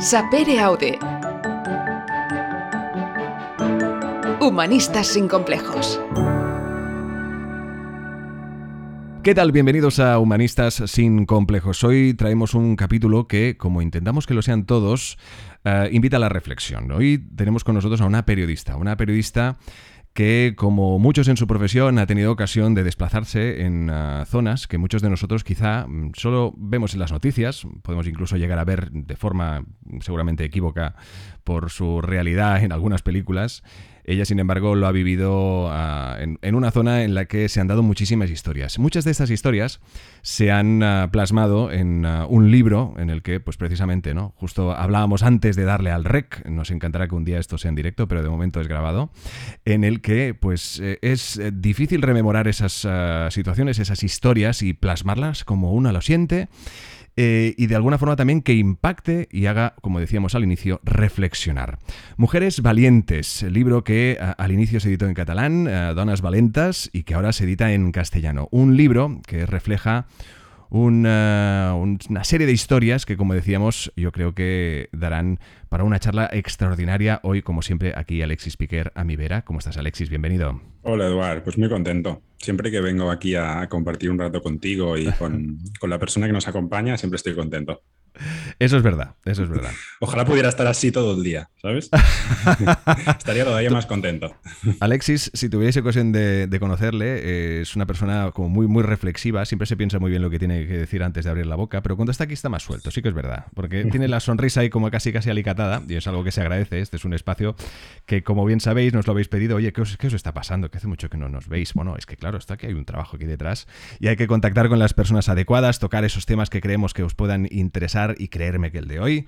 Sapere Aude. Humanistas sin complejos. ¿Qué tal? Bienvenidos a Humanistas sin complejos. Hoy traemos un capítulo que, como intentamos que lo sean todos, eh, invita a la reflexión. Hoy tenemos con nosotros a una periodista, una periodista que, como muchos en su profesión, ha tenido ocasión de desplazarse en ah, zonas que muchos de nosotros quizá mm, solo vemos en las noticias, podemos incluso llegar a ver de forma seguramente equívoca por su realidad en algunas películas, ella, sin embargo, lo ha vivido ah, en, una zona en la que se han dado muchísimas historias. Muchas de estas historias se han ah, plasmado en ah, un libro en el que, pues precisamente, ¿no? Justo hablábamos antes de darle al rec, nos encantará que un día esto sea en directo, pero de momento es grabado, en el que, pues, eh, es eh, difícil rememorar esas situaciones, esas historias y plasmarlas como una lo siente. Eh, y de alguna forma también que impacte y haga, como decíamos al inicio, reflexionar. Mujeres Valientes, libro que al inicio se editó en catalán, Donas Valentas, y que ahora se edita en castellano. Un libro que refleja una, una, serie de historias que, como decíamos, yo creo que darán para una charla extraordinaria. Hoy, como siempre, aquí Alexis Piquer a mi vera. ¿Cómo estás, Alexis? Bienvenido. Hola, Eduard. Pues muy contento. Siempre que vengo aquí a compartir un rato contigo y con, con la persona que nos acompaña, siempre estoy contento. Eso es verdad, eso es verdad. Ojalá pudiera estar así todo el día, ¿sabes? Estaría todavía más contento. Alexis, si tuviese ocasión de, conocerle, eh, es una persona como muy, muy reflexiva, siempre se piensa muy bien lo que tiene que decir antes de abrir la boca, pero cuando está aquí está más suelto, sí que es verdad, porque tiene la sonrisa ahí como casi casi alicatada, y es algo que se agradece, este es un espacio que como bien sabéis, nos lo habéis pedido, oye, ¿qué os, qué os está pasando? Que hace mucho que no nos veis. Bueno, es que claro, está que hay un trabajo aquí detrás, y hay que contactar con las personas adecuadas, tocar esos temas que creemos que os puedan interesar y creerme que el de hoy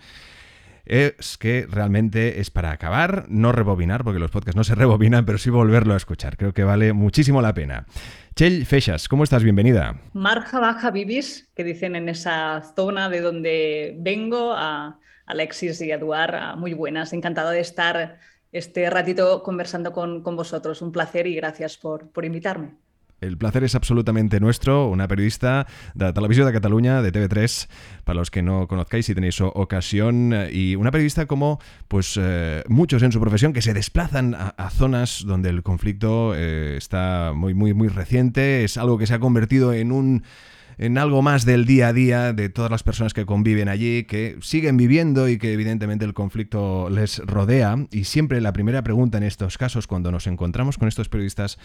es que realmente es para acabar, no rebobinar, porque los podcasts no se rebobinan, pero sí volverlo a escuchar. Creo que vale muchísimo la pena. Chell Fechas, ¿cómo estás? Bienvenida. Marja baja vivís, que dicen en esa zona de donde vengo, a Alexis y Eduard, muy buenas. Encantado de estar este ratito conversando con, vosotros. Un placer y gracias por, por invitarme. El placer es absolutamente nuestro, una periodista de la Televisión de Cataluña, de TV3, para los que no conozcáis si tenéis ocasión, y una periodista como pues eh, muchos en su profesión que se desplazan a, zonas donde el conflicto eh, está muy, muy, muy reciente, es algo que se ha convertido en un en algo más del día a día de todas las personas que conviven allí, que siguen viviendo y que evidentemente el conflicto les rodea. Y siempre la primera pregunta en estos casos, cuando nos encontramos con estos periodistas,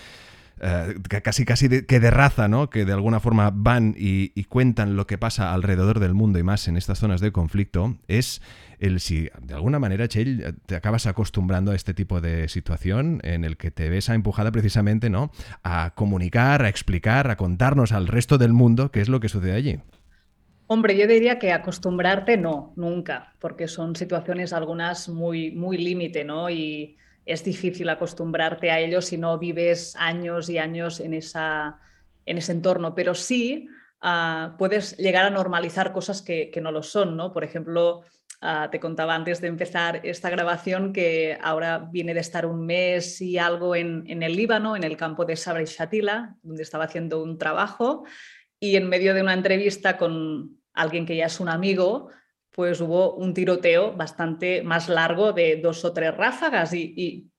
eh, casi casi que de raza, ¿no? Que de alguna forma van y, cuentan lo que pasa alrededor del mundo y más en estas zonas de conflicto, es el si de alguna manera, Chell, te acabas acostumbrando a este tipo de situación en el que te ves empujada precisamente, ¿no? A comunicar, a explicar, a contarnos al resto del mundo qué es lo que sucede allí. Hombre, yo diría que acostumbrarte no, nunca, porque son situaciones algunas muy, muy límite, ¿no? Y es difícil acostumbrarte a ello si no vives años y años en, esa, en ese entorno, pero sí ah, puedes llegar a normalizar cosas que, no lo son, ¿no? Por ejemplo, ah, te contaba antes de empezar esta grabación que ahora viene de estar un mes y algo en, el Líbano, en el campo de Sabra y Shatila, donde estaba haciendo un trabajo y en medio de una entrevista con alguien que ya es un amigo, pues hubo un tiroteo bastante más largo de dos o tres ráfagas y,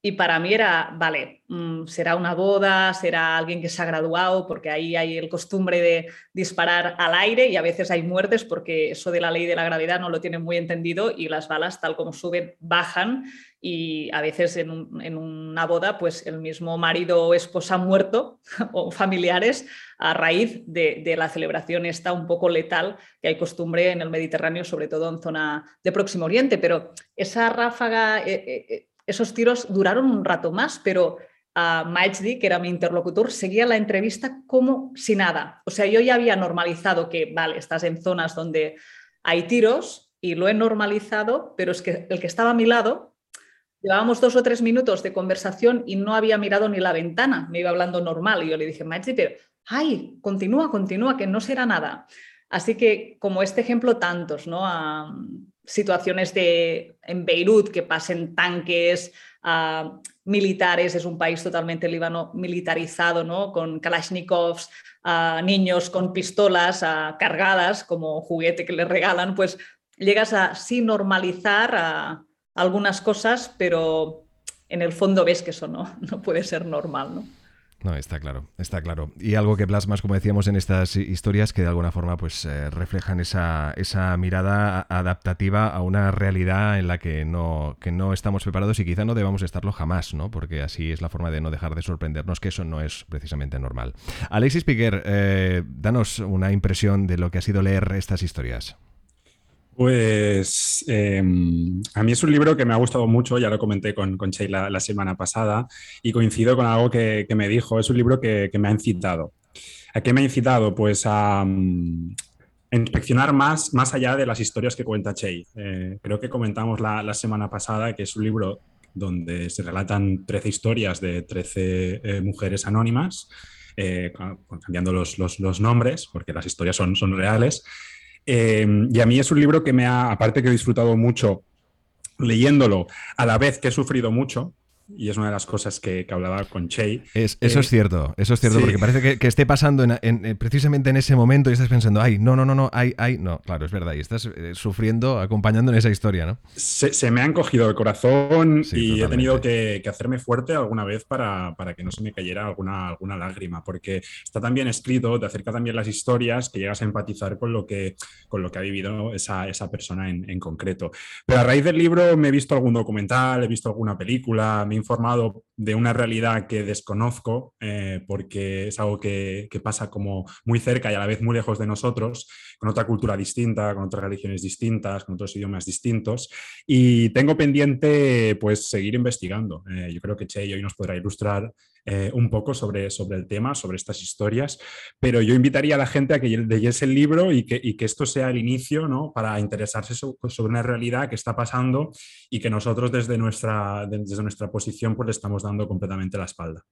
y, para mí era, vale, mm, será una boda, será alguien que se ha graduado, porque ahí hay el costumbre de disparar al aire y a veces hay muertes porque eso de la ley de la gravedad no lo tienen muy entendido y las balas tal como suben bajan y a veces en, una boda, pues el mismo marido o esposa muerto o familiares a raíz de, la celebración esta un poco letal que hay costumbre en el Mediterráneo, sobre todo en zona de Próximo Oriente. Pero esa ráfaga, eh, eh, eh, esos tiros duraron un rato más, pero a Majdi, que era mi interlocutor, seguía la entrevista como si nada. O sea, yo ya había normalizado que, vale, estás en zonas donde hay tiros y lo he normalizado, pero es que el que estaba a mi lado Llevábamos dos o tres minutos de conversación y no había mirado ni la ventana, me iba hablando normal. Y yo le dije, Machi, pero, ay, continúa, continúa, que no será nada. Así que, como este ejemplo, tantos, ¿no? A situaciones de, en Beirut que pasen tanques, a militares, es un país totalmente Líbano militarizado, ¿no? Con Kalashnikovs, a niños con pistolas cargadas como juguete que les regalan, pues llegas a sí normalizar algunas cosas, pero en el fondo ves que eso no, no puede ser normal, ¿no? No, está claro, está claro. Y algo que plasmas, como decíamos, en estas historias que de alguna forma pues eh, reflejan esa, esa, mirada adaptativa a una realidad en la que no, que no estamos preparados y quizá no debamos estarlo jamás, ¿no? Porque así es la forma de no dejar de sorprendernos, que eso no es precisamente normal. Alexis Piquer, eh, danos una impresión de lo que ha sido leer estas historias. Pues em, a mí es un libro que me ha gustado mucho, ya lo comenté con, con la, semana pasada y coincido con algo que, me dijo, es un libro que, me ha incitado. ¿A qué me ha incitado? Pues a, mm, inspeccionar más, más allá de las historias que cuenta Chey. Eh, creo que comentamos la, semana pasada que es un libro donde se relatan 13 historias de 13 eh, mujeres anónimas, eh, cambiando los, los, los, nombres, porque las historias son, son reales. Em, y a mí es un libro que me ha, aparte que he disfrutado mucho leyéndolo, a la vez que he sufrido mucho, y es una de las cosas que, hablaba con Che. eso es eh, cierto, eso es cierto, porque parece que, esté pasando en, precisamente en ese momento y estás pensando, ay, no, no, no, no, ay, ay, no, claro, es verdad, y estás eh, sufriendo, acompañando en esa historia, ¿no? Se, me ha encogido el corazón y he tenido que, hacerme fuerte alguna vez para, que no se me cayera alguna, alguna lágrima, porque está tan bien escrito, te acerca también las historias que llegas a empatizar con lo que, con lo que ha vivido esa, esa persona en, en concreto. Pero a raíz del libro me he visto algún documental, he visto alguna película, informado de una realidad que desconozco, eh, porque es algo que, pasa como muy cerca y a la vez muy lejos de nosotros, con otra cultura distinta, con otras religiones distintas, con otros idiomas distintos. Y tengo pendiente pues seguir investigando. Eh, yo creo que Che hoy nos podrá ilustrar eh, un poco sobre, sobre el tema, sobre estas historias, pero yo invitaría a la gente a que leyese el libro y que, y que esto sea el inicio ¿no? para interesarse sobre una realidad que está pasando y que nosotros desde nuestra, desde nuestra posición pues le estamos dando completamente la espalda.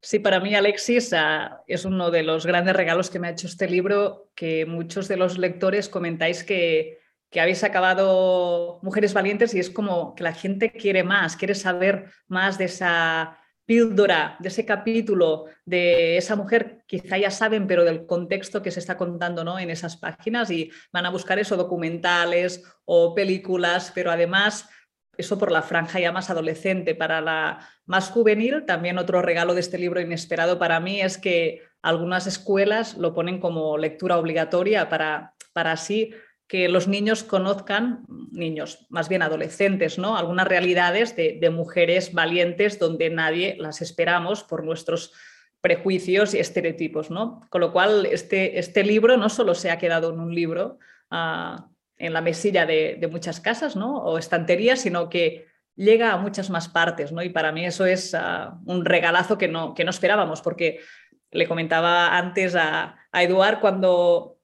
Sí, para mí, Alexis, ah, es uno de los grandes regalos que me ha hecho este libro, que muchos de los lectores comentáis que, que habéis acabado Mujeres Valientes y es como que la gente quiere más, quiere saber más de esa píldora de ese capítulo de esa mujer, quizá ya saben, pero del contexto que se está contando ¿no? en esas páginas y van a buscar eso, documentales o películas, pero además eso por la franja ya más adolescente. Para la más juvenil, también otro regalo de este libro inesperado para mí es que algunas escuelas lo ponen como lectura obligatoria para, para así que los niños conozcan, niños, más bien adolescentes, ¿no? Algunas realidades de, mujeres valientes donde nadie las esperamos por nuestros prejuicios y estereotipos, ¿no? Con lo cual, este, este libro no solo se ha quedado en un libro ah, en la mesilla de, muchas casas, ¿no? O estanterías, sino que llega a muchas más partes, ¿no? Y para mí eso es ah, un regalazo que no, que no esperábamos, porque le comentaba antes a, a Eduard cuando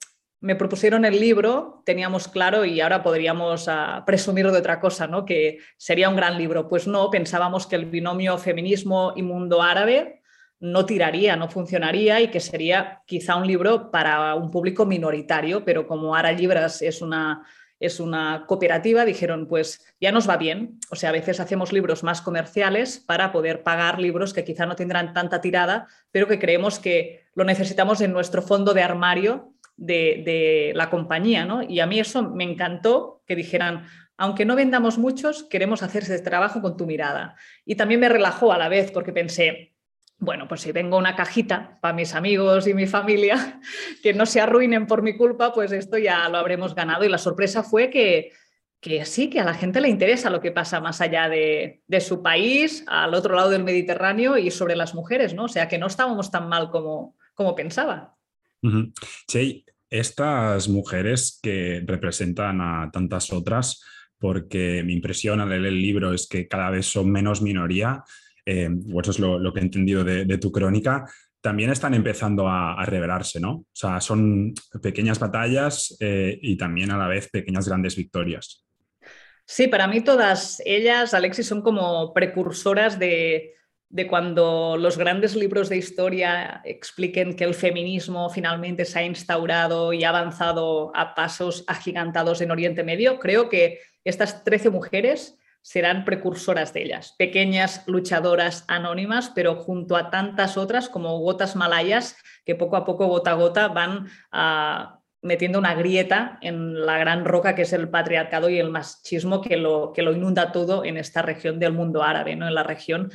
me propusieron el libro, teníamos claro y ahora podríamos uh, presumir de otra cosa, ¿no? que sería un gran libro. Pues no, pensábamos que el binomio feminismo y mundo árabe no tiraría, no funcionaría y que sería quizá un libro para un público minoritario, pero como Ara Libras es una, es una cooperativa, dijeron, pues ya nos va bien. O sea, a veces hacemos libros más comerciales para poder pagar libros que quizá no tendrán tanta tirada, pero que creemos que lo necesitamos en nuestro fondo de armario de, la compañía, ¿no? Y a mí eso me encantó que dijeran, aunque no vendamos muchos, queremos hacer ese trabajo con tu mirada. Y también me relajó a la vez porque pensé, bueno, pues si vengo una cajita para mis amigos y mi familia, que no se arruinen por mi culpa, pues esto ya lo habremos ganado. Y la sorpresa fue que, que sí, que a la gente le interesa lo que pasa más allá de, su país, al otro lado del Mediterráneo y sobre las mujeres, ¿no? O sea, que no estábamos tan mal como, como pensaba. Sí, estas mujeres que representan a tantas otras, porque mi impresión al leer el libro es que cada vez son menos minoría, eh, o eso es lo, que he entendido de, tu crónica, también están empezando a, revelarse, ¿no? O sea, son pequeñas batallas eh, y también a la vez pequeñas grandes victorias. Sí, para mí todas ellas, Alexis, son como precursoras de, de cuando los grandes libros de historia expliquen que el feminismo finalmente se ha instaurado y ha avanzado a pasos agigantados en Oriente Medio, creo que estas 13 mujeres serán precursoras de ellas, pequeñas luchadoras anónimas, pero junto a tantas otras como gotas malayas que poco a poco, gota a gota, van a metiendo una grieta en la gran roca que es el patriarcado y el machismo que lo, que lo inunda todo en esta región del mundo árabe, ¿no? en la región.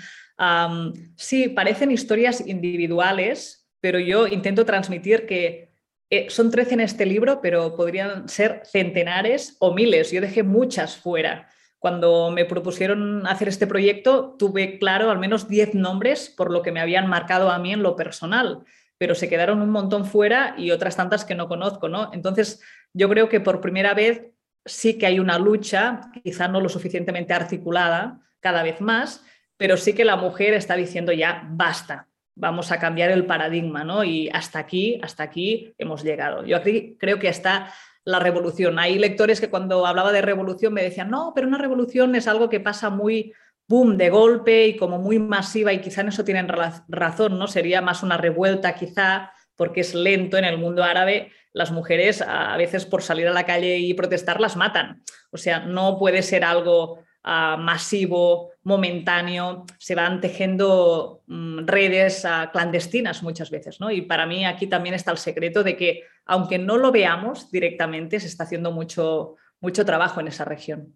Sí, parecen historias individuales, pero yo intento transmitir que eh, son 13 en este libro, pero podrían ser centenares o miles. Yo dejé muchas fuera. Cuando me propusieron hacer este proyecto, tuve claro al menos 10 nombres por lo que me habían marcado a mí en lo personal pero se quedaron un montón fuera y otras tantas que no conozco, ¿no? Entonces, yo creo que por primera vez sí que hay una lucha, quizá no lo suficientemente articulada, cada vez más, pero sí que la mujer está diciendo ya, basta, vamos a cambiar el paradigma, ¿no? Y hasta aquí, hasta aquí hemos llegado. Yo aquí creo que está la revolución. Hay lectores que cuando hablaba de revolución me decían, no, pero una revolución es algo que pasa muy boom de golpe y como muy masiva y quizá en eso tienen razón, ¿no? Sería más una revuelta quizá porque es lento en el mundo árabe, las mujeres a veces por salir a la calle y protestar las matan. O sea, no puede ser algo ah, masivo, momentáneo, se van tejiendo mm, redes ah, clandestinas muchas veces, ¿no? Y para mí aquí también está el secreto de que aunque no lo veamos directamente, se está haciendo mucho, mucho trabajo en esa región.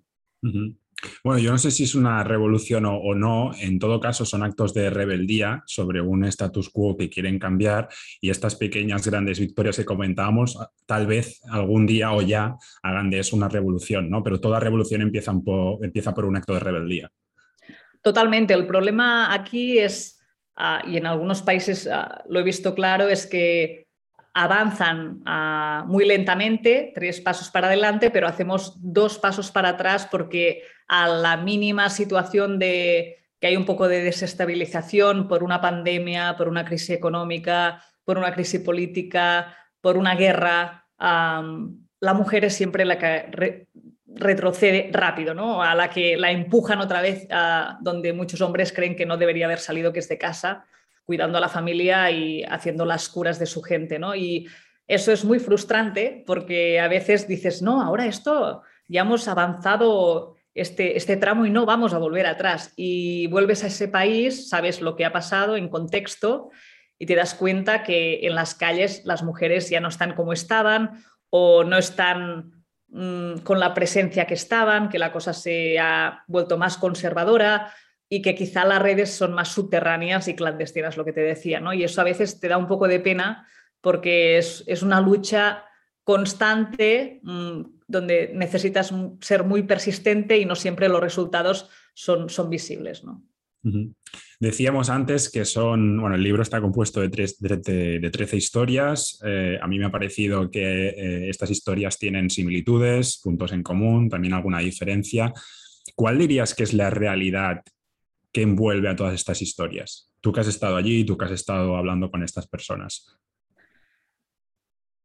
Bueno, yo no sé si es una revolución o, no, en todo caso son actos de rebeldía sobre un status quo que quieren cambiar y estas pequeñas grandes victorias que comentábamos, tal vez algún día o ya hagan de eso una revolución, ¿no? Pero toda revolución empieza por un acto de rebeldía. Totalmente, el problema aquí es, ah, y en algunos países ah, lo he visto claro, es que avanzan ah, muy lentamente, tres pasos para adelante, pero hacemos dos pasos para atrás porque a la mínima situación de que hay un poco de desestabilización por una pandemia, por una crisis económica, por una crisis política, por una guerra, la mujer es siempre la que retrocede rápido, ¿no? a la que la empujan otra vez a donde muchos hombres creen que no debería haber salido, que es de casa cuidando a la familia y haciendo las curas de su gente, ¿no? Y eso es muy frustrante porque a veces dices, no, ahora esto ya hemos avanzado este, este tramo y no vamos a volver atrás. Y vuelves a ese país, sabes lo que ha pasado en contexto y te das cuenta que en las calles las mujeres ya no están como estaban o no están mm, con la presencia que estaban, que la cosa se ha vuelto más conservadora, y que quizá las redes son más subterráneas y clandestinas, lo que te decía, ¿no? Y eso a veces te da un poco de pena porque es, una lucha constante mm, donde necesitas ser muy persistente y no siempre los resultados son, son visibles, ¿no? Decíamos antes que son, bueno, el libro está compuesto de, tres, de, 13 historias. Eh, a mí me ha parecido que eh, estas historias tienen similitudes, puntos en común, también alguna diferencia. ¿Cuál dirías que es la realidad que envuelve a todas estas historias? Tú que has estado allí, tú que has estado hablando con estas personas.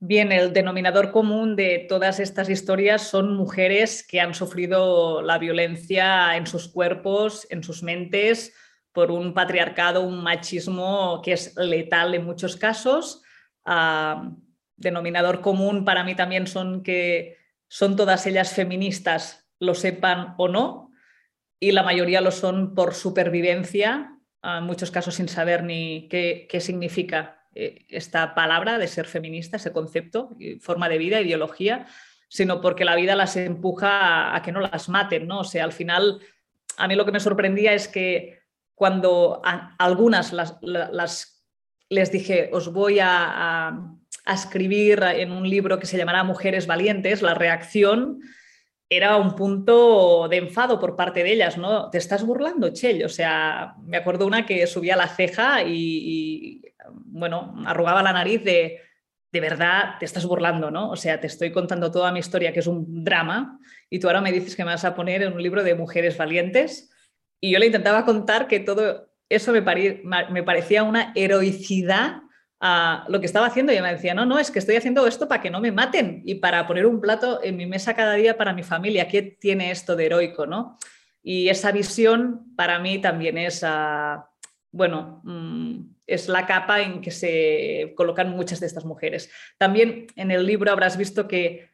Bien, el denominador común de todas estas historias son mujeres que han sufrido la violencia en sus cuerpos, en sus mentes, por un patriarcado, un machismo que es letal en muchos casos. Ah, denominador común para mí también son que son todas ellas feministas, lo sepan o no, y la mayoría lo son por supervivencia, en muchos casos sin saber ni qué, significa eh, esta palabra de ser feminista, ese concepto, forma de vida, ideología, sino porque la vida las empuja a, que no las maten, ¿no? O sea, al final, a mí lo que me sorprendía es que cuando algunas las, les dije, os voy a, a escribir en un libro que se llamará Mujeres Valientes, la reacción era un punto de enfado por parte de ellas, ¿no? Te estás burlando, Chell. O sea, me acuerdo una que subía la ceja y, bueno, arrugaba la nariz de, de verdad, te estás burlando, ¿no? O sea, te estoy contando toda mi historia, que es un drama, y tú ahora me dices que me vas a poner en un libro de mujeres valientes. Y yo le intentaba contar que todo eso me, me parecía una heroicidad a lo que estaba haciendo y me decía, no, no, es que estoy haciendo esto para que no me maten y para poner un plato en mi mesa cada día para mi familia. ¿Qué tiene esto de heroico? ¿no? Y esa visión para mí también es, ah, bueno, mm, es la capa en que se colocan muchas de estas mujeres. También en el libro habrás visto que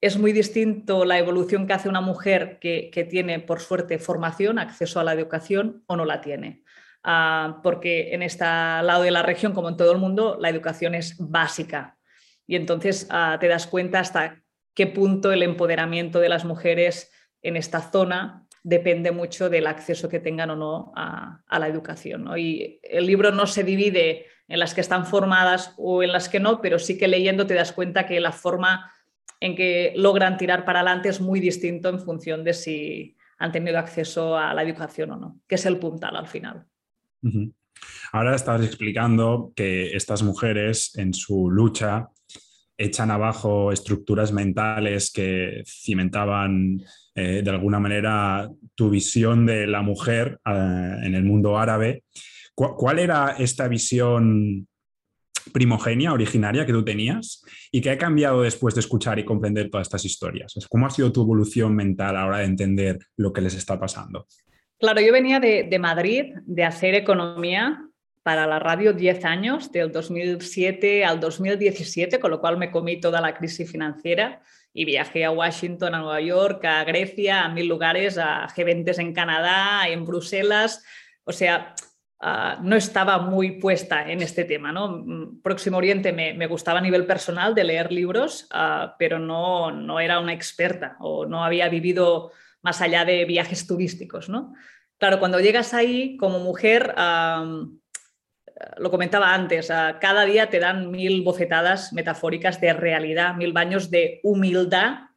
es muy distinto la evolución que hace una mujer que, que tiene, por suerte, formación, acceso a la educación o no la tiene. Ah, porque en este lado de la región, como en todo el mundo, la educación es básica. Y entonces ah, te das cuenta hasta qué punto el empoderamiento de las mujeres en esta zona depende mucho del acceso que tengan o no a, la educación. Y el libro no se divide en las que están formadas o en las que no, pero sí que leyendo te das cuenta que la forma en que logran tirar para adelante es muy distinto en función de si han tenido acceso a la educación o no, que es el puntal al final. Ahora estás explicando que estas mujeres en su lucha echan abajo estructuras mentales que cimentaban eh, de alguna manera tu visión de la mujer eh, en el mundo árabe. ¿Cuál era esta visión primogenia, originaria que tú tenías y que ha cambiado después de escuchar y comprender todas estas historias? ¿Cómo ha sido tu evolución mental ahora de entender lo que les está pasando? Claro, yo venía de, de Madrid, de hacer economía para la radio 10 años, del 2007 al 2017, con lo cual me comí toda la crisis financiera y viajé a Washington, a Nueva York, a Grecia, a mil lugares, a G20 en Canadá, en Bruselas. O sea, uh, no estaba muy puesta en este tema. ¿no? Próximo Oriente me, me gustaba a nivel personal de leer libros, uh, pero no, no era una experta o no había vivido más allá de viajes turísticos. ¿no? Claro, cuando llegas ahí como mujer, lo comentaba antes, cada día te dan mil bofetadas metafóricas de realidad, mil baños de humildad,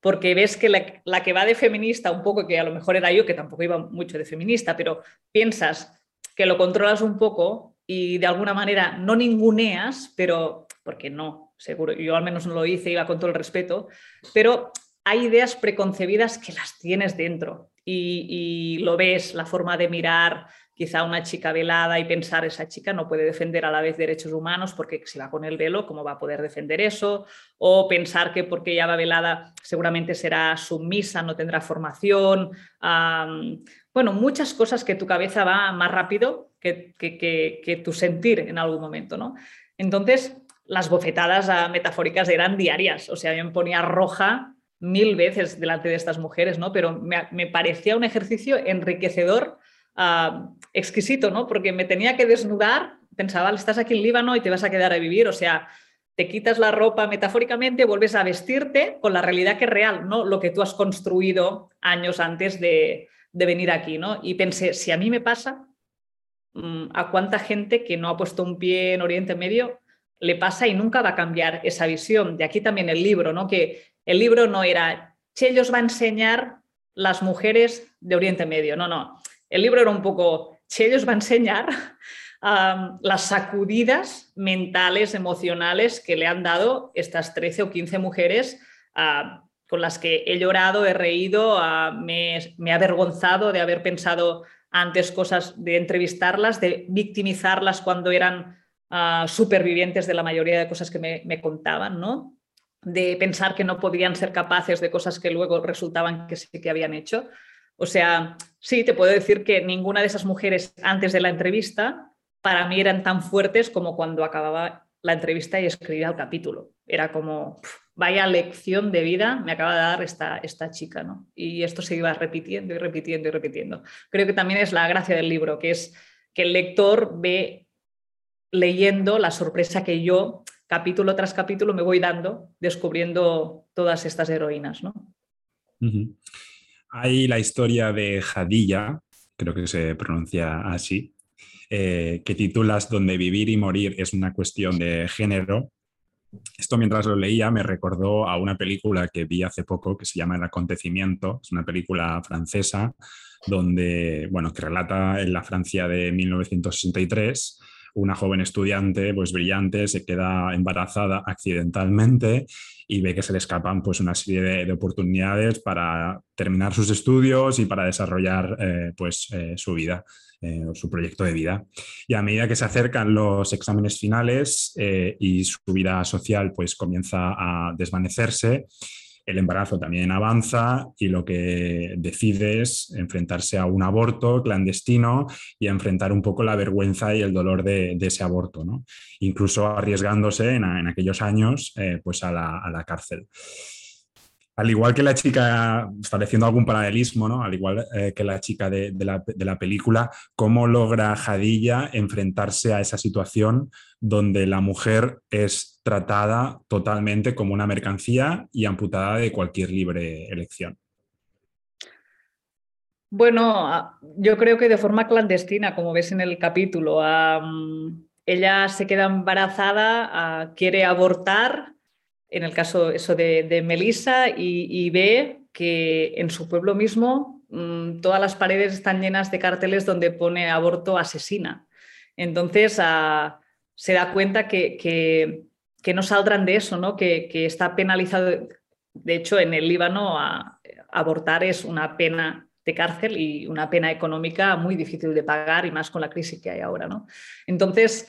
porque ves que la, que va de feminista, un poco que a lo mejor era yo, que tampoco iba mucho de feminista, pero piensas que lo controlas un poco y de alguna manera no ninguneas, pero porque no, seguro, yo al menos no lo hice, iba con todo el respeto, pero hay ideas preconcebidas que las tienes dentro y lo ves, la forma de mirar, quizá una chica velada y pensar esa chica no puede defender a la vez derechos humanos porque si va con el velo, ¿cómo va a poder defender eso? O pensar que porque ella va velada seguramente será sumisa, no tendrá formación. bueno, muchas cosas que tu cabeza va más rápido que, que, tu sentir en algún momento, ¿no? Entonces, las bofetadas ah, metafóricas eran diarias, o sea, yo me ponía roja mil veces delante de estas mujeres, ¿no? Pero me, me parecía un ejercicio enriquecedor exquisito, ¿no? Porque me tenía que desnudar, pensaba, estás aquí en Líbano y te vas a quedar a vivir, o sea, te quitas la ropa metafóricamente, vuelves a vestirte con la realidad que es real, no lo que tú has construido años antes de, venir aquí, ¿no? Y pensé, si a mí me pasa, mm, ¿a cuánta gente que no ha puesto un pie en Oriente Medio le pasa y nunca va a cambiar esa visión? De aquí también el libro, ¿no? Que el libro no era, Chellos va a enseñar las mujeres de Oriente Medio, no, no el libro era un poco, Chellos va a enseñar las sacudidas mentales, emocionales que le han dado estas 13 o 15 mujeres con las que he llorado, he reído, me, he avergonzado de haber pensado antes cosas, de entrevistarlas, de victimizarlas cuando eran supervivientes de la mayoría de cosas que me, me contaban, ¿no? de pensar que no podían ser capaces de cosas que luego resultaban que sí que habían hecho. O sea, sí, te puedo decir que ninguna de esas mujeres antes de la entrevista para mí eran tan fuertes como cuando acababa la entrevista y escribía el capítulo. Era como, vaya lección de vida me acaba de dar esta, esta chica, ¿no? Y esto se iba repitiendo y repitiendo y repitiendo. Creo que también es la gracia del libro, que es que el lector ve leyendo la sorpresa que yo, capítulo tras capítulo, me voy dando, descubriendo todas estas heroínas, ¿no? Hay la historia de Jadilla, creo que se pronuncia así, eh, que titulas Donde vivir y morir es una cuestión de género. Esto mientras lo leía me recordó a una película que vi hace poco que se llama El acontecimiento, es una película francesa donde, bueno, que relata en la Francia de 1963 una joven estudiante, pues brillante, se queda embarazada accidentalmente y ve que se le escapan pues una serie de, oportunidades para terminar sus estudios y para desarrollar eh, pues eh, su vida, eh, su proyecto de vida. Y a medida que se acercan los exámenes finales y su vida social pues comienza a desvanecerse, el embarazo también avanza y lo que decide es enfrentarse a un aborto clandestino y enfrentar un poco la vergüenza y el dolor de, ese aborto, ¿no? incluso arriesgándose en, aquellos años eh, pues a la, cárcel. Al igual que la chica, estableciendo algún paralelismo, ¿no? Al igual eh, que la chica de, la, película, ¿cómo logra Jadilla enfrentarse a esa situación donde la mujer es tratada totalmente como una mercancía y amputada de cualquier libre elección? Bueno, yo creo que de forma clandestina, como ves en el capítulo. ella se queda embarazada, quiere abortar en el caso eso de, de Melissa, y, ve que en su pueblo mismo mm, todas las paredes están llenas de carteles donde pone aborto asesina. Entonces ah, se da cuenta que, que, no saldrán de eso, ¿no? Que, está penalizado. De hecho, en el Líbano abortar es una pena de cárcel y una pena económica muy difícil de pagar y más con la crisis que hay ahora. ¿no? Entonces,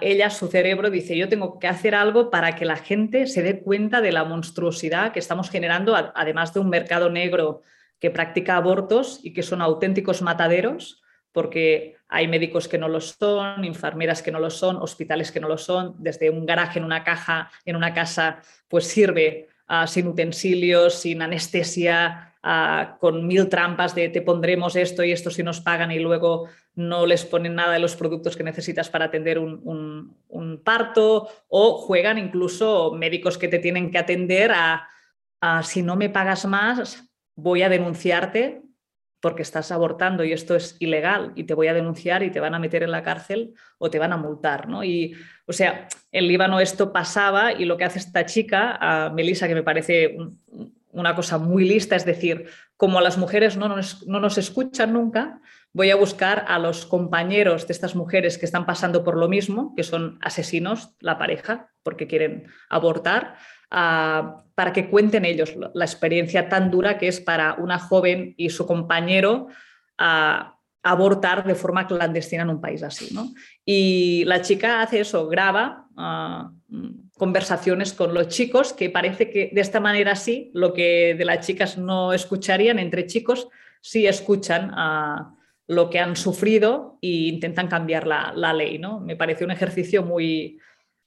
ella, su cerebro, dice, yo tengo que hacer algo para que la gente se dé cuenta de la monstruosidad que estamos generando, además de un mercado negro que practica abortos y que son auténticos mataderos, porque hay médicos que no lo son, enfermeras que no lo son, hospitales que no lo son, desde un garaje en una caja, en una casa, pues sirve ah, sin utensilios, sin anestesia, con mil trampas de te pondremos esto y esto si nos pagan y luego no les ponen nada de los productos que necesitas para atender un, parto. O juegan incluso médicos que te tienen que atender a, si no me pagas más voy a denunciarte porque estás abortando y esto es ilegal y te voy a denunciar y te van a meter en la cárcel o te van a multar, ¿no? Y, o sea, en Líbano esto pasaba y lo que hace esta chica, a Melissa, que me parece una cosa muy lista, es decir, como las mujeres no nos, no nos escuchan nunca, voy a buscar a los compañeros de estas mujeres que están pasando por lo mismo, que son asesinos, la pareja, porque quieren abortar, ah, para que cuenten ellos la experiencia tan dura que es para una joven y su compañero ah, abortar de forma clandestina en un país así. ¿no? Y la chica hace eso, graba ah, conversaciones con los chicos, que parece que de esta manera sí, lo que de las chicas no escucharían entre chicos, sí escuchan a lo que han sufrido e intentan cambiar la, ley. ¿no? Me parece un ejercicio muy,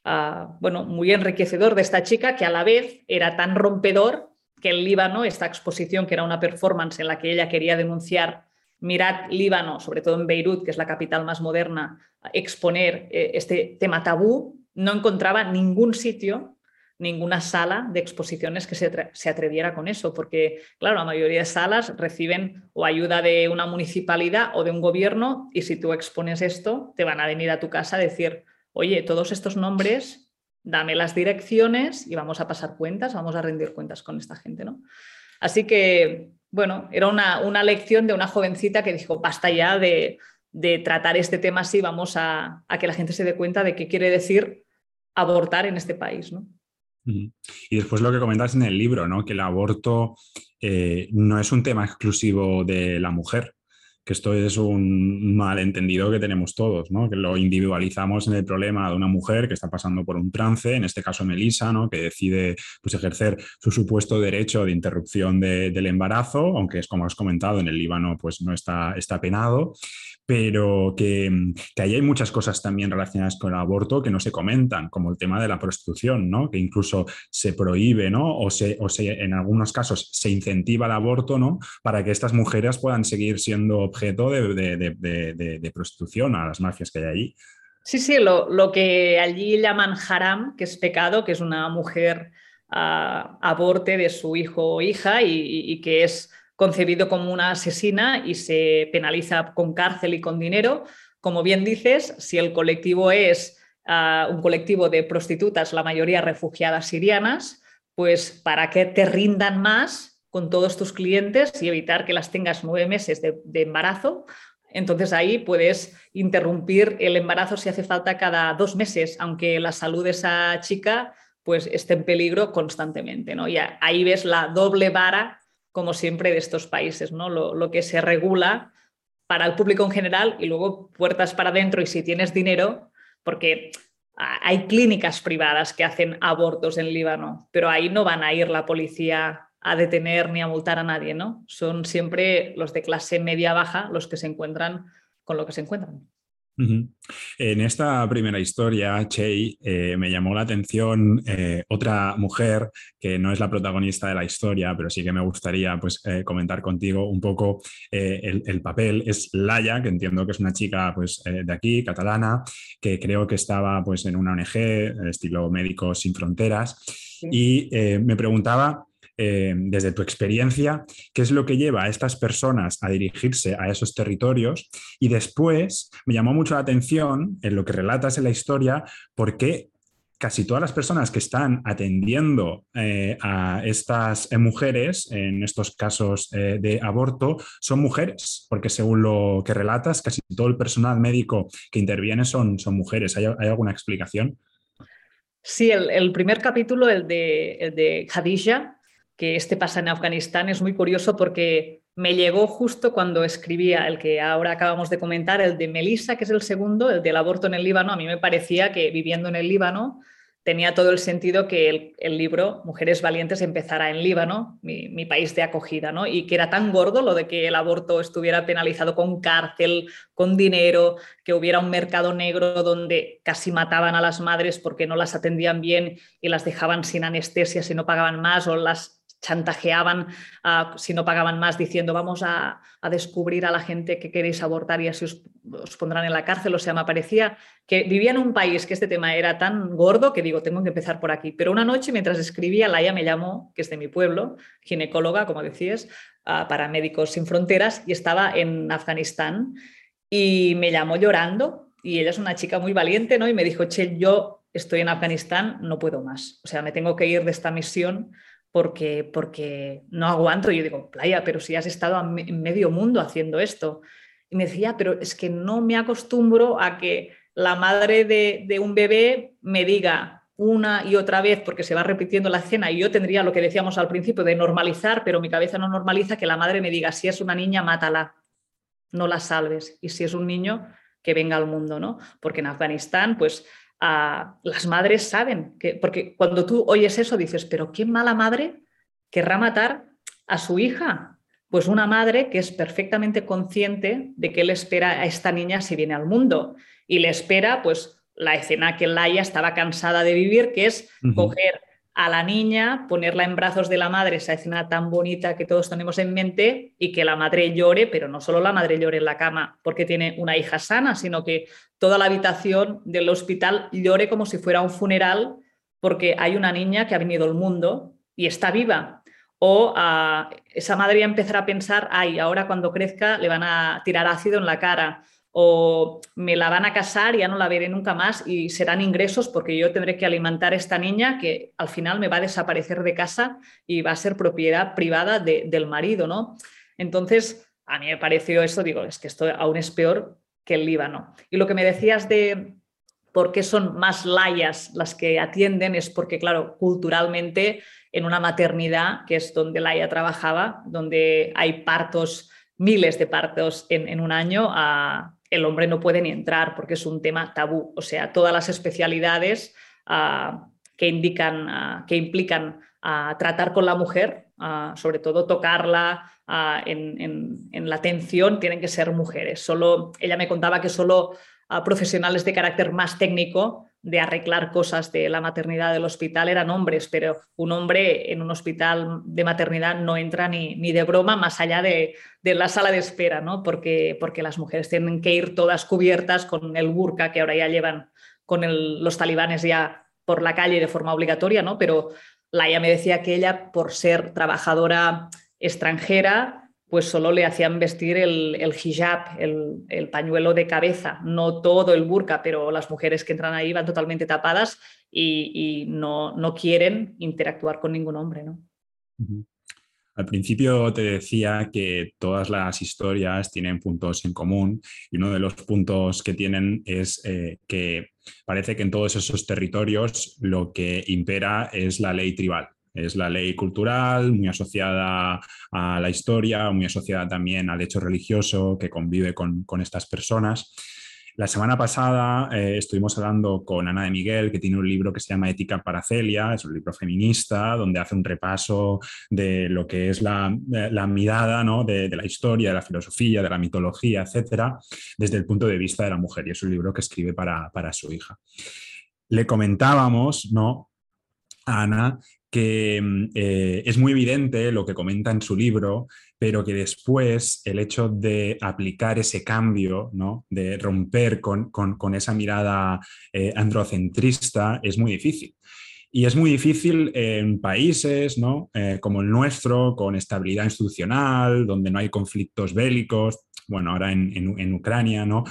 ah, bueno, muy enriquecedor de esta chica, que a la vez era tan rompedor que el Líbano, esta exposición que era una performance en la que ella quería denunciar mirad Líbano, sobre todo en Beirut, que es la capital más moderna, exponer eh, este tema tabú, no encontraba ningún sitio, ninguna sala de exposiciones que se, atreviera con eso, porque, claro, la mayoría de salas reciben o ayuda de una municipalidad o de un gobierno y si tú expones esto, te van a venir a tu casa a decir, oye, todos estos nombres, dame las direcciones y vamos a pasar cuentas, vamos a rendir cuentas con esta gente, ¿no? Así que, bueno, era una, lección de una jovencita que dijo, basta ya de, tratar este tema así, vamos a, a, que la gente se dé cuenta de qué quiere decir abortar en este país. ¿no? Y después lo que comentas en el libro, ¿no? que el aborto eh, no es un tema exclusivo de la mujer, que esto es un malentendido que tenemos todos, ¿no? que lo individualizamos en el problema de una mujer que está pasando por un trance, en este caso Melissa, ¿no? que decide pues, ejercer su supuesto derecho de interrupción del embarazo, aunque es como has comentado, en el Líbano pues, no está, está penado, pero que, que, ahí hay muchas cosas también relacionadas con el aborto que no se comentan, como el tema de la prostitución, ¿no? que incluso se prohíbe ¿no? o, se, o se, en algunos casos se incentiva el aborto ¿no? para que estas mujeres puedan seguir siendo objeto de, de, de, prostitución a las mafias que hay allí. Sí, sí, lo, lo, que allí llaman haram, que es pecado, que es una mujer uh, aborte de su hijo o hija y que es concebido como una asesina y se penaliza con cárcel y con dinero. Como bien dices, si el colectivo es ah, un colectivo de prostitutas, la mayoría refugiadas sirianas, pues para que te rindan más con todos tus clientes y evitar que las tengas nueve meses de, de embarazo, entonces ahí puedes interrumpir el embarazo si hace falta cada dos meses, aunque la salud de esa chica pues esté en peligro constantemente. ¿no? Y ahí ves la doble vara como siempre, de estos países, ¿no? Lo, que se regula para el público en general y luego puertas para adentro y si tienes dinero, porque hay clínicas privadas que hacen abortos en Líbano, pero ahí no van a ir la policía a detener ni a multar a nadie, ¿no? Son siempre los de clase media baja los que se encuentran con lo que se encuentran. En esta primera historia, Chey, eh, me llamó la atención eh, otra mujer que no es la protagonista de la historia, pero sí que me gustaría pues, eh, comentar contigo un poco el, papel. Es Laia, que entiendo que es una chica pues, de aquí, catalana, que creo que estaba pues, en una ONG, estilo Médicos Sin Fronteras, y me preguntaba eh, desde tu experiencia, qué es lo que lleva a estas personas a dirigirse a esos territorios. Y después me llamó mucho la atención en lo que relatas en la historia, porque casi todas las personas que están atendiendo eh, a estas eh, mujeres en estos casos de aborto son mujeres, porque según lo que relatas, casi todo el personal médico que interviene son, son mujeres. ¿Hay, alguna explicación? Sí, el, primer capítulo, el de, el de Khadija, que este pasa en Afganistán es muy curioso porque me llegó justo cuando escribía el que ahora acabamos de comentar, el de Melissa, que es el segundo, el del aborto en el Líbano. A mí me parecía que viviendo en el Líbano tenía todo el sentido que el, libro Mujeres Valientes empezara en Líbano, mi, país de acogida, ¿no? Y que era tan gordo lo de que el aborto estuviera penalizado con cárcel, con dinero, que hubiera un mercado negro donde casi mataban a las madres porque no las atendían bien y las dejaban sin anestesia si no pagaban más o las chantajeaban ah, si no pagaban más diciendo vamos a, descubrir a la gente que queréis abortar y así os, pondrán en la cárcel. O sea, me parecía que vivía en un país que este tema era tan gordo que digo, tengo que empezar por aquí. Pero una noche mientras escribía, Laia me llamó, que es de mi pueblo, ginecóloga, como decías, ah, para Médicos Sin Fronteras, y estaba en Afganistán y me llamó llorando y ella es una chica muy valiente, ¿no? Y me dijo, che, yo estoy en Afganistán, no puedo más. O sea, me tengo que ir de esta misión porque, porque no aguanto. Y yo digo, playa, pero si has estado en medio mundo haciendo esto. Y me decía, pero es que no me acostumbro a que la madre de, un bebé me diga una y otra vez, porque se va repitiendo la escena, y yo tendría lo que decíamos al principio de normalizar, pero mi cabeza no normaliza que la madre me diga, si es una niña, mátala, no la salves, y si es un niño, que venga al mundo, ¿no? Porque en Afganistán, pues las madres saben, que, porque cuando tú oyes eso dices, pero qué mala madre querrá matar a su hija. Pues una madre que es perfectamente consciente de que le espera a esta niña si viene al mundo y le espera pues la escena que Laia estaba cansada de vivir, que es coger a la niña, ponerla en brazos de la madre, esa escena tan bonita que todos tenemos en mente, y que la madre llore, pero no solo la madre llore en la cama porque tiene una hija sana, sino que toda la habitación del hospital llore como si fuera un funeral porque hay una niña que ha venido al mundo y está viva. O esa madre ya empezará a pensar, ay, ahora cuando crezca le van a tirar ácido en la cara o me la van a casar ya no la veré nunca más y serán ingresos porque yo tendré que alimentar a esta niña que al final me va a desaparecer de casa y va a ser propiedad privada del marido, ¿no? Entonces, a mí me pareció eso, digo, es que esto aún es peor que el Líbano. Y lo que me decías de por qué son más layas las que atienden es porque, claro, culturalmente en una maternidad, que es donde Laia trabajaba, donde hay partos, miles de partos en, en un año, a el hombre no puede ni entrar porque es un tema tabú. O sea, todas las especialidades ah, que, indican, ah, que implican ah, tratar con la mujer, sobre todo tocarla en, la atención, tienen que ser mujeres. Solo, ella me contaba que solo profesionales de carácter más técnico de arreglar cosas de la maternidad del hospital eran hombres, pero un hombre en un hospital de maternidad no entra ni, ni de broma más allá de, la sala de espera, ¿no? porque, porque las mujeres tienen que ir todas cubiertas con el burka que ahora ya llevan con los talibanes ya por la calle de forma obligatoria, ¿no? pero Laia me decía que ella, por ser trabajadora extranjera, pues solo le hacían vestir el, hijab, el, pañuelo de cabeza, no todo el burka, pero las mujeres que entran ahí van totalmente tapadas y, no, quieren interactuar con ningún hombre. ¿no? Al principio te decía que todas las historias tienen puntos en común y uno de los puntos que tienen es eh, que parece que en todos esos territorios lo que impera es la ley tribal. Es la ley cultural, muy asociada a la historia, muy asociada también al hecho religioso que convive con, estas personas. La semana pasada eh, estuvimos hablando con Ana de Miguel, que tiene un libro que se llama Ética para Celia, es un libro feminista, donde hace un repaso de lo que es la, eh, mirada ¿no? de, la historia, de la filosofía, de la mitología, etcétera, desde el punto de vista de la mujer. Y es un libro que escribe para, para su hija. Le comentábamos, ¿no? A Ana que mm, eh, es muy evidente lo que comenta en su libro, pero que después el hecho de aplicar ese cambio, ¿no? de romper con, esa mirada eh, androcentrista, es muy difícil. Y es muy difícil en países ¿no? Eh, como el nuestro, con estabilidad institucional, donde no hay conflictos bélicos, bueno, ahora en, en Ucrania, ¿no?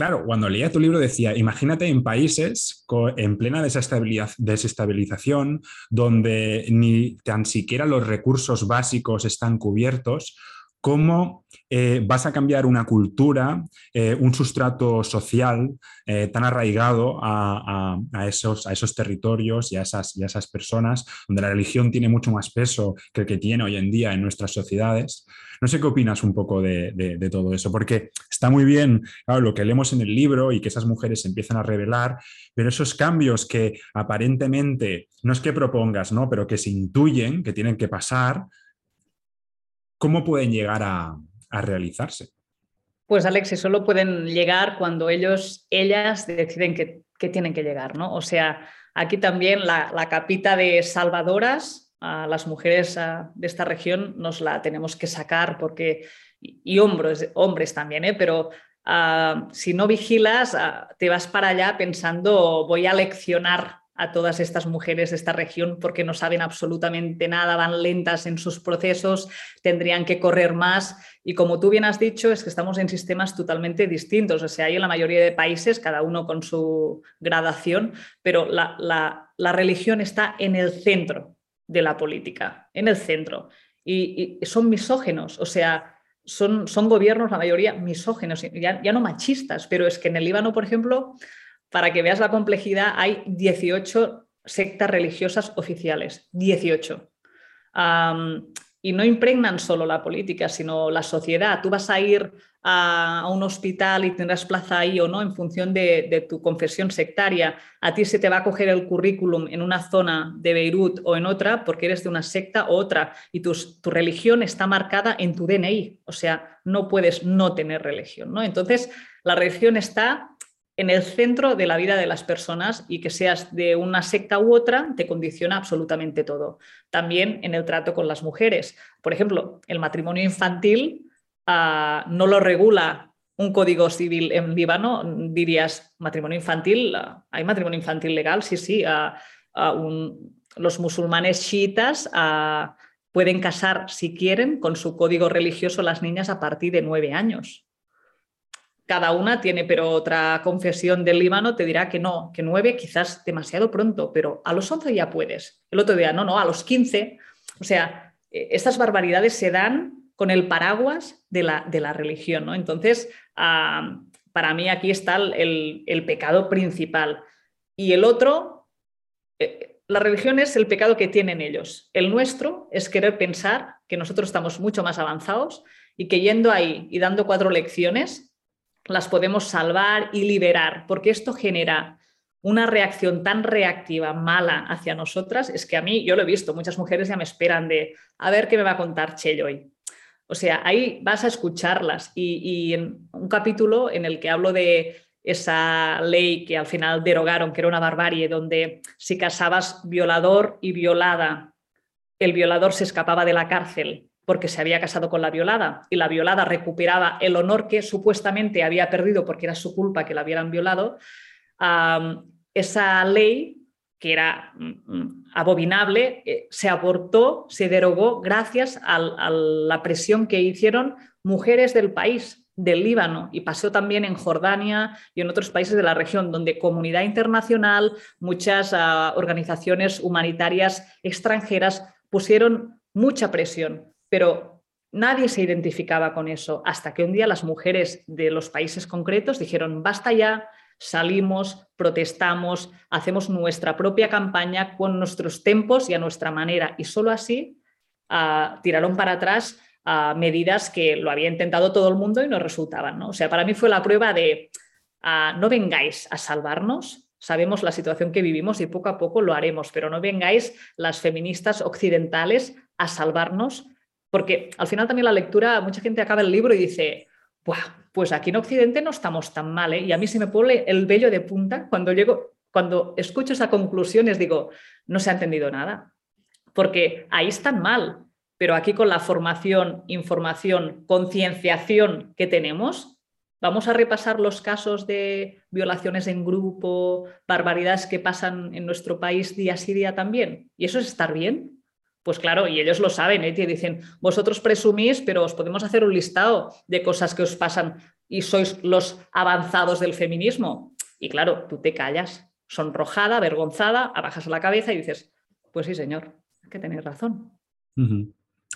Claro, cuando leía tu libro decía, imagínate en países en plena desestabilización, donde ni tan siquiera los recursos básicos están cubiertos, ¿cómo eh, vas a cambiar una cultura, eh, un sustrato social eh, tan arraigado a, esos, territorios y a esas personas, donde la religión tiene mucho más peso que el que tiene hoy en día en nuestras sociedades? No sé qué opinas un poco de, todo eso, porque está muy bien lo que leemos en el libro y que esas mujeres se empiezan a revelar, pero esos cambios que aparentemente no es que propongas, ¿no? pero que se intuyen que tienen que pasar, ¿cómo pueden llegar a, realizarse? Pues Alex, solo pueden llegar cuando ellos, ellas deciden que, tienen que llegar, ¿no? O sea, aquí también la, capita de salvadoras a las mujeres de esta región nos la tenemos que sacar porque, y hombres, hombres también, ¿eh? pero ah, si no vigilas, ah, te vas para allá pensando voy a leccionar a todas estas mujeres de esta región porque no saben absolutamente nada, van lentas en sus procesos, tendrían que correr más. Y como tú bien has dicho, es que estamos en sistemas totalmente distintos. O sea, hay en la mayoría de países, cada uno con su gradación, pero la, la religión está en el centro de la política, en el centro. Y, son misógenos, o sea, son, son, gobiernos, la mayoría, misógenos, ya, ya, no machistas, pero es que en el Líbano, por ejemplo, para que veas la complejidad, hay 18 sectas religiosas oficiales, 18 y no impregnan solo la política, sino la sociedad. Tú vas a ir a, un hospital y tendrás plaza ahí o no en función de, tu confesión sectaria. A ti se te va a coger el currículum en una zona de Beirut o en otra porque eres de una secta u otra y tu religión está marcada en tu DNI. O sea, no puedes no tener religión. ¿no? Entonces, la religión está en el centro de la vida de las personas y que seas de una secta u otra te condiciona absolutamente todo. También en el trato con las mujeres. Por ejemplo, el matrimonio infantil ah, no lo regula un código civil en Líbano. Dirías, matrimonio infantil, ah, ¿hay matrimonio infantil legal? Sí, sí. Ah, los musulmanes chiitas pueden casar, si quieren, con su código religioso las niñas a partir de nueve años cada una tiene, pero otra confesión del Líbano te dirá que no, que nueve quizás demasiado pronto, pero a los once ya puedes. El otro día, no, no, a los quince. O sea, eh, estas barbaridades se dan con el paraguas de la, de la religión, ¿no? Entonces, para mí aquí está el, el, pecado principal. Y el otro, eh, la religión es el pecado que tienen ellos. El nuestro es querer pensar que nosotros estamos mucho más avanzados y que yendo ahí y dando cuatro lecciones, las podemos salvar y liberar, porque esto genera una reacción tan reactiva, mala hacia nosotras, es que a mí, yo lo he visto, muchas mujeres ya me esperan de, a ver qué me va a contar Chelo hoy. O sea, ahí vas a escucharlas y, en un capítulo en el que hablo de esa ley que al final derogaron, que era una barbarie, donde si casabas violador y violada, el violador se escapaba de la cárcel porque se había casado con la violada y la violada recuperaba el honor que supuestamente había perdido porque era su culpa que la hubieran violado, esa ley que era mm, mm, abominable, eh, se abortó, se derogó gracias a, la presión que hicieron mujeres del país, del Líbano, y pasó también en Jordania y en otros países de la región, donde comunidad internacional, muchas ah, organizaciones humanitarias extranjeras pusieron mucha presión pero nadie se identificaba con eso hasta que un día las mujeres de los países concretos dijeron, basta ya, salimos, protestamos, hacemos nuestra propia campaña con nuestros tempos y a nuestra manera. Y solo así ah, tiraron para atrás ah, medidas que lo había intentado todo el mundo y no resultaban. O sea, para mí fue la prueba de ah, no vengáis a salvarnos, sabemos la situación que vivimos y poco a poco lo haremos, pero no vengáis las feministas occidentales a salvarnos, porque al final también la lectura, mucha gente acaba el libro y dice, pues aquí en Occidente no estamos tan mal, ¿eh? y a mí se me pone el vello de punta cuando llego, cuando escucho esa conclusión, les digo, no se ha entendido nada, porque ahí están mal, pero aquí con la formación, información, concienciación que tenemos, Vamos a repasar los casos de violaciones en grupo, barbaridades que pasan en nuestro país día sí día también. ¿Y eso es estar bien? Pues claro, y ellos lo saben, ¿eh? dicen, vosotros presumís, pero os podemos hacer un listado de cosas que os pasan y sois los avanzados del feminismo. Y claro, tú te callas, sonrojada, avergonzada, abajas la cabeza y dices, pues sí, señor, que tenéis razón.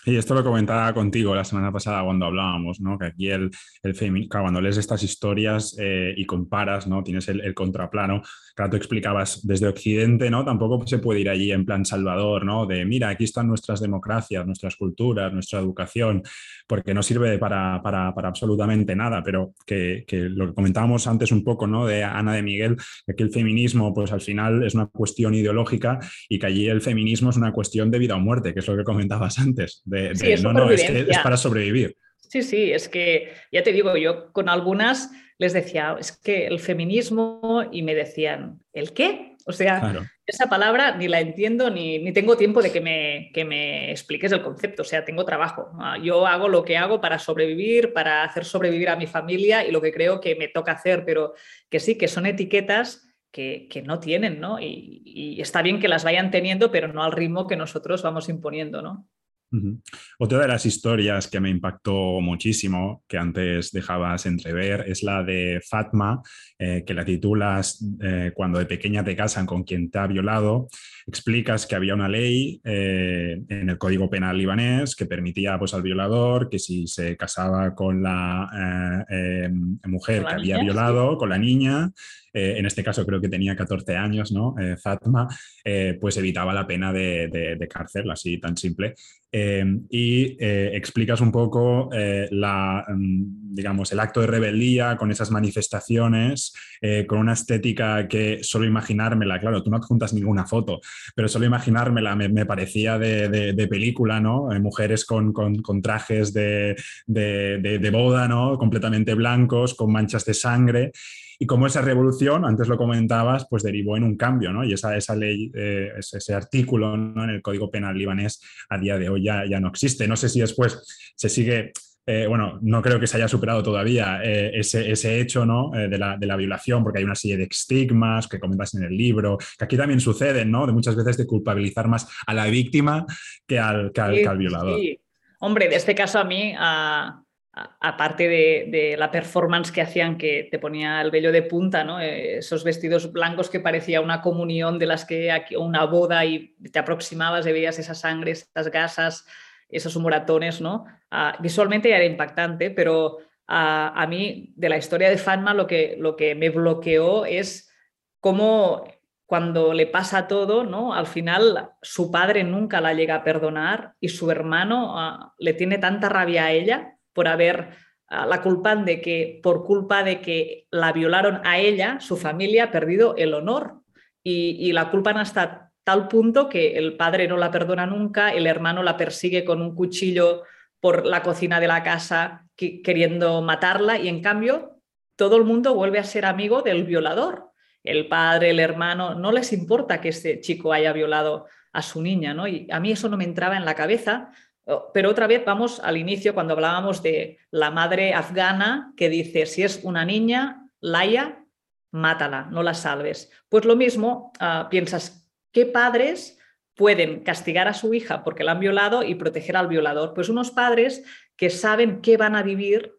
Y esto lo comentaba contigo la semana pasada cuando hablábamos, ¿no? Que aquí el, el cuando lees estas historias eh, y comparas, ¿no? Tienes el, contraplano. Claro, tú explicabas desde Occidente, ¿no? Tampoco se puede ir allí en plan Salvador, ¿no? De mira, aquí están nuestras democracias, nuestras culturas, nuestra educación, porque no sirve para, para, absolutamente nada. Pero que, que, lo que comentábamos antes un poco, ¿no? De Ana de Miguel, que el feminismo, pues al final es una cuestión ideológica y que allí el feminismo es una cuestión de vida o muerte, que es lo que comentabas antes no, no, es que es para sobrevivir. Sí, sí, es que ya te digo, yo con algunas les decía, es que el feminismo y me decían, ¿el qué? O sea, esa palabra ni la entiendo ni, ni tengo tiempo de que me, que me, expliques el concepto, o sea, tengo trabajo. Ah, yo hago lo que hago para sobrevivir, para hacer sobrevivir a mi familia y lo que creo que me toca hacer, pero que sí, que son etiquetas que, que no tienen, ¿no? Y, y está bien que las vayan teniendo, pero no al ritmo que nosotros vamos imponiendo, ¿no? Otra de las historias que me impactó muchísimo, que antes dejabas entrever, es la de Fatma, eh, que la titulas eh, Cuando de pequeña te casan con quien te ha violado. Explicas que había una ley eh, en el Código Penal libanés que permitía pues, al violador que si se casaba con la mujer que había violado, con la niña, en este caso creo que tenía 14 años, ¿no? Fatma, pues evitaba la pena de, de cárcel, así tan simple. Em, y eh, explicas un poco eh, la, mm, digamos, el acto de rebeldía con esas manifestaciones, eh, con una estética que solo imaginármela, claro, tú no adjuntas ninguna foto, pero solo imaginármela me, parecía de, película, ¿no? mujeres con, con, trajes de, de, boda, ¿no? Completamente blancos, con manchas de sangre y cómo esa revolución, antes lo comentabas, pues derivó en un cambio, ¿no? Y esa, esa ley, eh, ese, artículo en el Código Penal libanés a día de hoy ya, ya no existe. No sé si después se sigue eh, bueno, no creo que se haya superado todavía eh, ese, ese, hecho ¿no? de, la, de, la, violación, porque hay una serie de estigmas que comentas en el libro, que aquí también suceden, ¿no? De muchas veces de culpabilizar más a la víctima que al, que al, violador. Sí. Hombre, de este caso a mí, aparte de, la performance que hacían que te ponía el vello de punta, ¿no? Eh, esos vestidos blancos que parecía una comunión de las que aquí, una boda y te aproximabas y veías esa sangre, esas gasas, esos moratones, ¿no? Ah, visualmente ya era impactante, pero a mí de la historia de Fatma lo que, lo que me bloqueó es cómo cuando le pasa todo, ¿no? Al final su padre nunca la llega a perdonar y su hermano ah, le tiene tanta rabia a ella por haber ah, la culpan de que por culpa de que la violaron a ella, su familia ha perdido el honor y, la culpan hasta tal punto que el padre no la perdona nunca, el hermano la persigue con un cuchillo por la cocina de la casa queriendo matarla y en cambio todo el mundo vuelve a ser amigo del violador. El padre, el hermano, no les importa que este chico haya violado a su niña, ¿no? Y a mí eso no me entraba en la cabeza Oh, pero otra vez vamos al inicio cuando hablábamos de la madre afgana que dice, si es una niña, Laia, mátala, no la salves. Pues lo mismo, ah, piensas, ¿qué padres pueden castigar a su hija porque la han violado y proteger al violador? Pues unos padres que saben qué van a vivir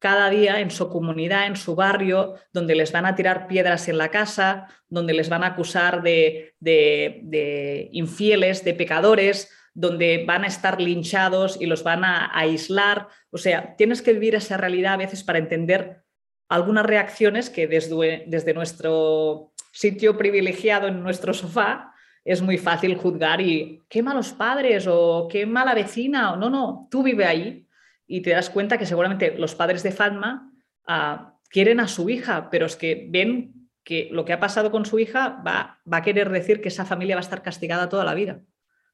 cada día en su comunidad, en su barrio, donde les van a tirar piedras en la casa, donde les van a acusar de, de infieles, de pecadores, donde van a estar linchados y los van a, aislar. O sea, tienes que vivir esa realidad a veces para entender algunas reacciones que desde, desde nuestro sitio privilegiado en nuestro sofá es muy fácil juzgar y qué malos padres o qué mala vecina o no, no, tú vive ahí. y te das cuenta que seguramente los padres de Fatma ah, quieren a su hija, pero es que ven que lo que ha pasado con su hija va, va a querer decir que esa familia va a estar castigada toda la vida.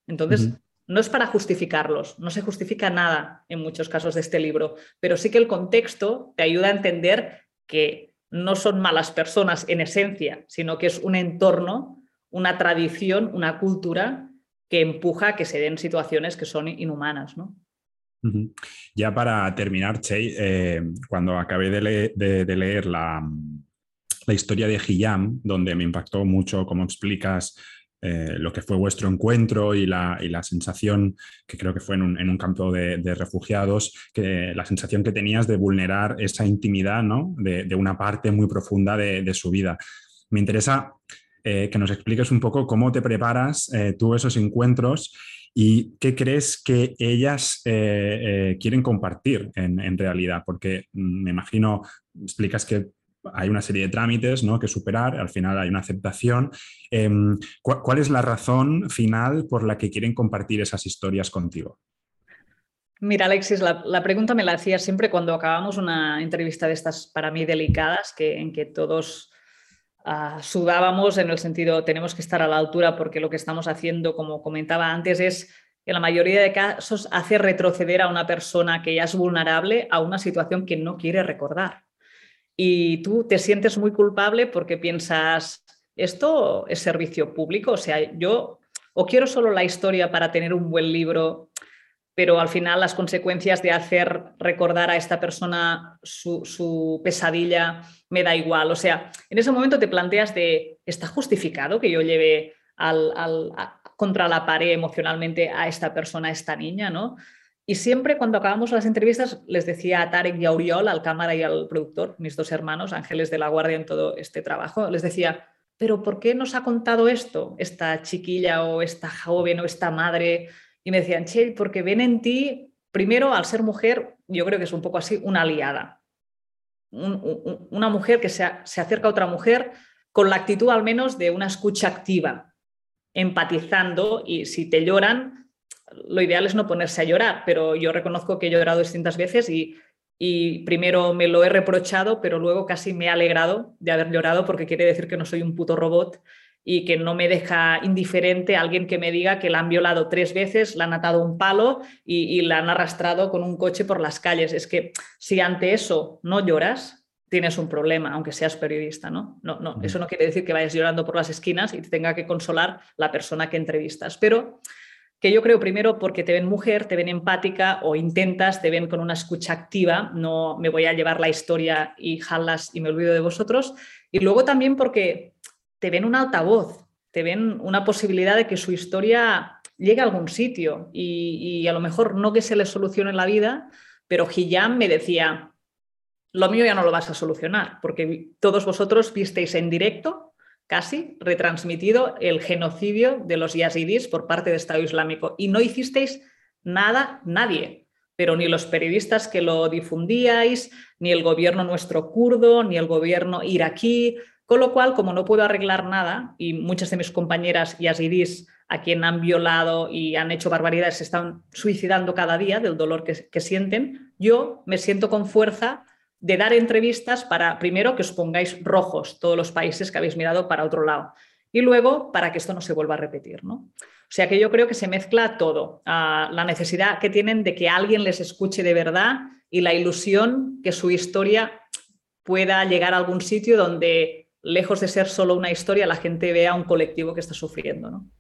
Entonces, no es para justificarlos, no se justifica nada en muchos casos de este libro, pero sí que el contexto te ayuda a entender que no son malas personas en esencia, sino que es un entorno, una tradición, una cultura que empuja a que se den situaciones que son inhumanas. ¿no? Ya para terminar, Che, eh, cuando acabé de, leer la, la, historia de Hiyam, donde me impactó mucho cómo explicas eh, lo que fue vuestro encuentro y la, sensación, que creo que fue en un, campo de, refugiados, que la sensación que tenías de vulnerar esa intimidad ¿no? de, una parte muy profunda de, su vida. Me interesa eh, que nos expliques un poco cómo te preparas eh, tú esos encuentros y qué crees que ellas quieren compartir en, realidad, porque mm, me imagino, explicas que hay una serie de trámites ¿no? que superar, al final hay una aceptación. Em, ¿cuál, es la razón final por la que quieren compartir esas historias contigo? Mira, Alexis, la, pregunta me la hacía siempre cuando acabamos una entrevista de estas para mí delicadas, que, en que todos ah, sudábamos en el sentido tenemos que estar a la altura porque lo que estamos haciendo, como comentaba antes, es en la mayoría de casos hacer retroceder a una persona que ya es vulnerable a una situación que no quiere recordar. Y tú te sientes muy culpable porque piensas, esto es servicio público, o sea, yo o quiero solo la historia para tener un buen libro, pero al final las consecuencias de hacer recordar a esta persona su, pesadilla me da igual. O sea, en ese momento te planteas de, ¿está justificado que yo lleve al, contra la pared emocionalmente a esta persona, a esta niña? ¿no? Y siempre cuando acabamos las entrevistas les decía a Tarek y a Uriol, al cámara y al productor, mis dos hermanos, ángeles de la guardia en todo este trabajo, les decía, pero ¿por qué nos ha contado esto esta chiquilla o esta joven o esta madre? Y me decían, Che, porque ven en ti, primero, al ser mujer, yo creo que es un poco así, una aliada. una mujer que se, se acerca a otra mujer con la actitud al menos de una escucha activa, empatizando y si te lloran, lo ideal es no ponerse a llorar, pero yo reconozco que he llorado distintas veces y, primero me lo he reprochado, pero luego casi me he alegrado de haber llorado porque quiere decir que no soy un puto robot y que no me deja indiferente alguien que me diga que la han violado tres veces, la han atado un palo y, la han arrastrado con un coche por las calles. Es que si ante eso no lloras, tienes un problema, aunque seas periodista, ¿no? No, no, eso no quiere decir que vayas llorando por las esquinas y te tenga que consolar la persona que entrevistas, pero que yo creo primero porque te ven mujer, te ven empática o intentas, te ven con una escucha activa, no me voy a llevar la historia y jalas y me olvido de vosotros. Y luego también porque te ven un altavoz, te ven una posibilidad de que su historia llegue a algún sitio y, a lo mejor no que se le solucione la vida, pero Hiyam me decía, lo mío ya no lo vas a solucionar, porque todos vosotros visteis en directo casi retransmitido el genocidio de los yazidis por parte del Estado Islámico y no hicisteis nada, nadie, pero ni los periodistas que lo difundíais, ni el gobierno nuestro kurdo, ni el gobierno iraquí, con lo cual, como no puedo arreglar nada y muchas de mis compañeras yazidis a quien han violado y han hecho barbaridades se están suicidando cada día del dolor que sienten, yo me siento con fuerza de dar entrevistas para, primero, que os pongáis rojos todos los países que habéis mirado para otro lado y luego para que esto no se vuelva a repetir. ¿no? O sea que yo creo que se mezcla todo, ah, la necesidad que tienen de que alguien les escuche de verdad y la ilusión que su historia pueda llegar a algún sitio donde, lejos de ser solo una historia, la gente vea un colectivo que está sufriendo. ¿no?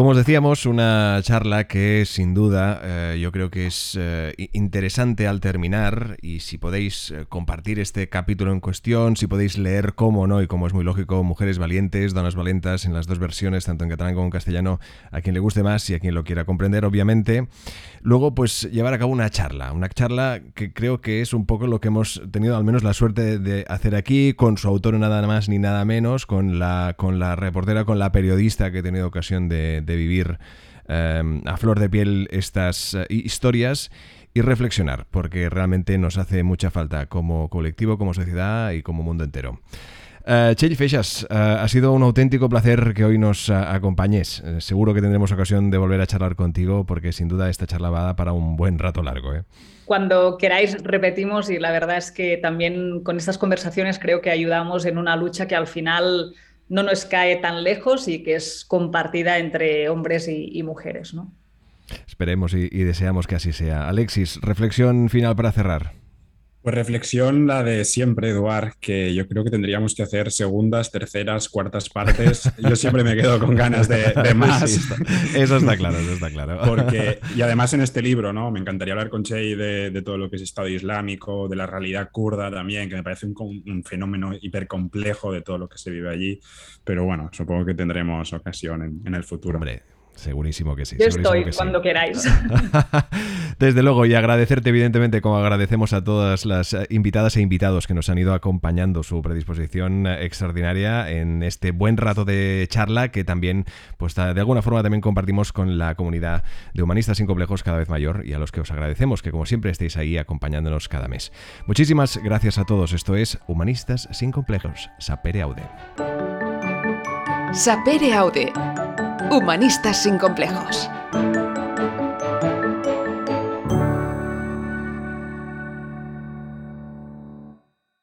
Como os decíamos, una charla que sin duda eh, yo creo que es eh, interesante al terminar y si podéis eh, compartir este capítulo en cuestión, si podéis leer cómo no y como es muy lógico, Mujeres Valientes, Donas Valentas en las dos versiones, tanto en catalán como en castellano, a quien le guste más y a quien lo quiera comprender, obviamente. Luego, pues llevar a cabo una charla, una charla que creo que es un poco lo que hemos tenido al menos la suerte de hacer aquí, con su autor nada más ni nada menos, con la, con la reportera, con la periodista que he tenido ocasión de, vivir em, a flor de piel estas eh, historias y reflexionar, porque realmente nos hace mucha falta como colectivo, como sociedad y como mundo entero. Uh, Fechas, ha sido un auténtico placer que hoy nos acompañes. seguro que tendremos ocasión de volver a charlar contigo porque sin duda esta charla va para un buen rato largo. ¿eh? Cuando queráis repetimos y la verdad es que también con estas conversaciones creo que ayudamos en una lucha que al final no nos cae tan lejos y que es compartida entre hombres y, mujeres. ¿no? Esperemos y, deseamos que así sea. Alexis, reflexión final para cerrar. Pues reflexión la de siempre, Eduard, que yo creo que tendríamos que hacer segundas, terceras, cuartas partes. Yo siempre me quedo con ganas de, más. eso está claro, eso está claro. Porque, y además en este libro, ¿no? Me encantaría hablar con Chey de, todo lo que es Estado Islámico, de la realidad kurda también, que me parece un, un fenómeno hipercomplejo de todo lo que se vive allí. Pero bueno, supongo que tendremos ocasión en, en el futuro. Hombre, Segurísimo que sí. Yo estoy cuando queráis. Desde luego, y agradecerte evidentemente, como agradecemos a todas las eh, invitadas e invitados que nos han ido acompañando su predisposición eh, extraordinaria en este buen rato de charla que también, pues de alguna forma también compartimos con la comunidad de humanistas sin complejos cada vez mayor y a los que os agradecemos que como siempre estéis ahí acompañándonos cada mes. Muchísimas gracias a todos. Esto es Humanistas sin complejos. Sapere Aude. Sapere Aude Humanistas sin complejos.